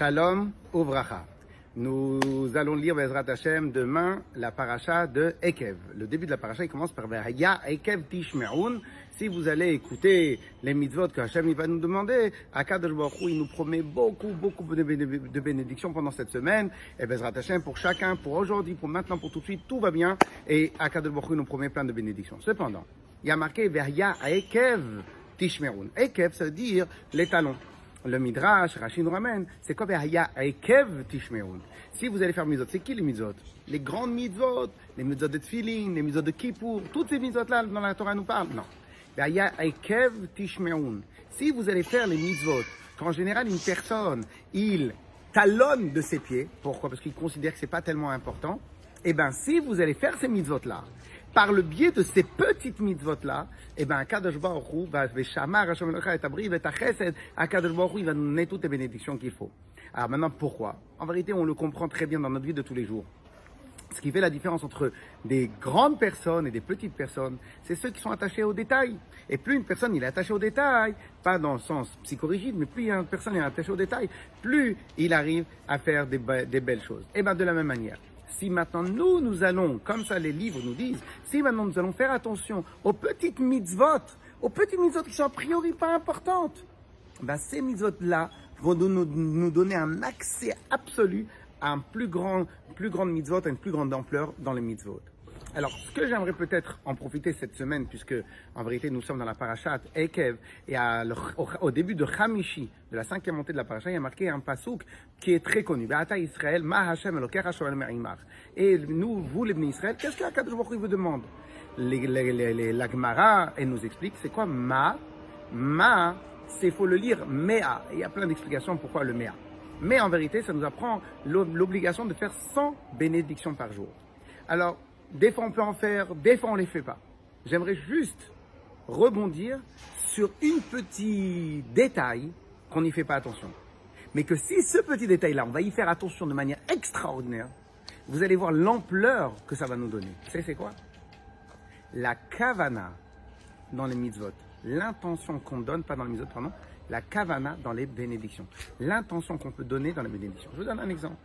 Shalom Uvracha. Nous allons lire Bezrat Hashem demain la paracha de Ekev. Le début de la paracha, il commence par Ya Ekev Tishme'un. Si vous allez écouter les mitzvot que Hashem va nous demander, Akadosh Baruch il nous promet beaucoup, beaucoup de bénédictions pendant cette semaine. Et Bezrat Hashem, pour chacun, pour aujourd'hui, pour maintenant, pour tout de suite, tout va bien. Et Akadosh Baruch nous promet plein de bénédictions. Cependant, il y a marqué Ya Ekev Tishme'un. Ekev, ça veut dire les talons le Midrash, Rachid nous ramène, c'est quoi Ekev Tishmeun Si vous allez faire mitzvot, c'est qui les mitzvot? Les grandes mitzvot, les mitzvot de Tfilin, les mitzvot de Kippour, toutes ces mitzvot-là dans la Torah nous parlent Non. Ekev Tishmeun. Si vous allez faire les mitzvot, qu'en général une personne, il talonne de ses pieds, pourquoi? Parce qu'il considère que c'est pas tellement important, eh bien si vous allez faire ces mitzvot-là, par le biais de ces petites mitzvot-là, eh ben, Akadosh Baruch va, Veshamar, Hashem Elocha et Abri, Vetachesed, Akadosh Baruch va nous donner toutes les bénédictions qu'il faut. Alors maintenant, pourquoi? En vérité, on le comprend très bien dans notre vie de tous les jours. Ce qui fait la différence entre des grandes personnes et des petites personnes, c'est ceux qui sont attachés aux détails. Et plus une personne il est attaché aux détails, pas dans le sens psychorigide, mais plus une personne est attachée aux détails, plus il arrive à faire des, des belles choses. Et bien de la même manière, si maintenant nous, nous allons, comme ça les livres nous disent, si maintenant nous allons faire attention aux petites mitzvot, aux petites mitzvot qui sont a priori pas importantes, ben ces mitzvot-là vont nous, donner un accès absolu à un plus grand, plus grande mitzvot, à une plus grande ampleur dans les mitzvot. Alors, ce que j'aimerais peut-être en profiter cette semaine, puisque en vérité nous sommes dans la parashat Ekev, et au, début de Hamishi, de la cinquième montée de la parashat, il y a marqué un pasouk qui est très connu. Israël, Ma Hashem Et nous, vous les Israël, qu'est-ce que Akadosh Baruch vous demande? La Gemara, elle nous explique, c'est quoi Ma? Ma, c'est faut le lire Mea. il y a plein d'explications pourquoi le Mea. Mais en vérité, ça nous apprend l'obligation de faire 100 bénédictions par jour. Alors, des fois on peut en faire, des fois on les fait pas. J'aimerais juste rebondir sur une petit détail qu'on n'y fait pas attention. Mais que si ce petit détail-là, on va y faire attention de manière extraordinaire, vous allez voir l'ampleur que ça va nous donner. Vous c'est quoi? La kavana dans les mitzvot. L'intention qu'on donne, pas dans les mitzvot, pardon, la kavana dans les bénédictions. L'intention qu'on peut donner dans les bénédictions. Je vous donne un exemple.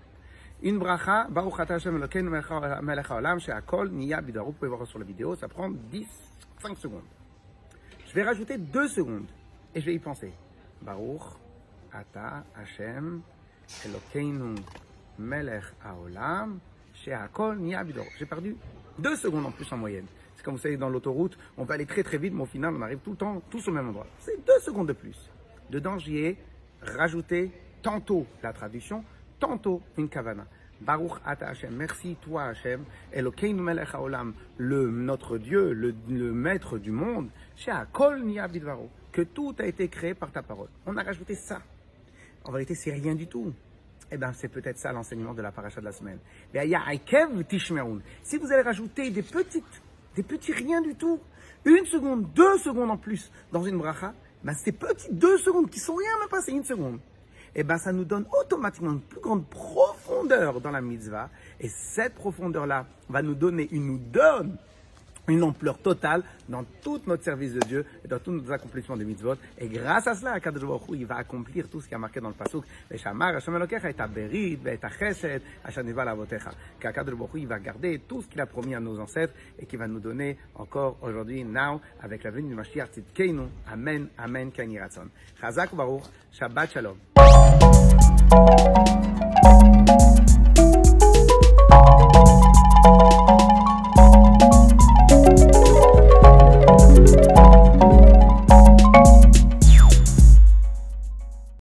Une bracha, Baruch Hashem Elokeinu Melech Haolam, She'akol Niya Bidaru. Vous pouvez voir sur la vidéo, ça prend 10, 5 secondes. Je vais rajouter 2 secondes et je vais y penser. Baruch Ata Hashem Elokeinu Melech Haolam, She'akol Niya Bidaru. J'ai perdu 2 secondes en plus en moyenne. C'est comme vous savez, dans l'autoroute, on peut aller très très vite, mais au final, on arrive tout le temps, tous au même endroit. C'est 2 secondes de plus. Dedans, j'y ai rajouté tantôt la traduction, tantôt une kavana. Baruch ata Hashem, merci toi Hashem, Elokeinu melech haolam, le, notre Dieu, le, maître du monde, kol niya que tout a été créé par ta parole. On a rajouté ça. En vérité, c'est rien du tout. Eh bien, c'est peut-être ça l'enseignement de la paracha de la semaine. Si vous allez rajouter des petites, des petits rien du tout, une seconde, deux secondes en plus dans une bracha, ben ces petites deux secondes qui sont rien, même pas, c'est une seconde eh ben, ça nous donne automatiquement une plus grande profondeur dans la mitzvah. Et cette profondeur-là va nous donner, il nous donne une ampleur totale dans tout notre service de Dieu et dans tous nos accomplissements de mitzvot. Et grâce à cela, Akadosh il va accomplir tout ce qui a marqué dans le pasuk. Et et il va garder tout ce qu'il a promis à nos ancêtres et qui va nous donner encore aujourd'hui, now, avec la venue du Mashiach Tzidkeinu. Amen, Amen, Kaini Chazak Baruch, Shabbat Shalom. Thank you.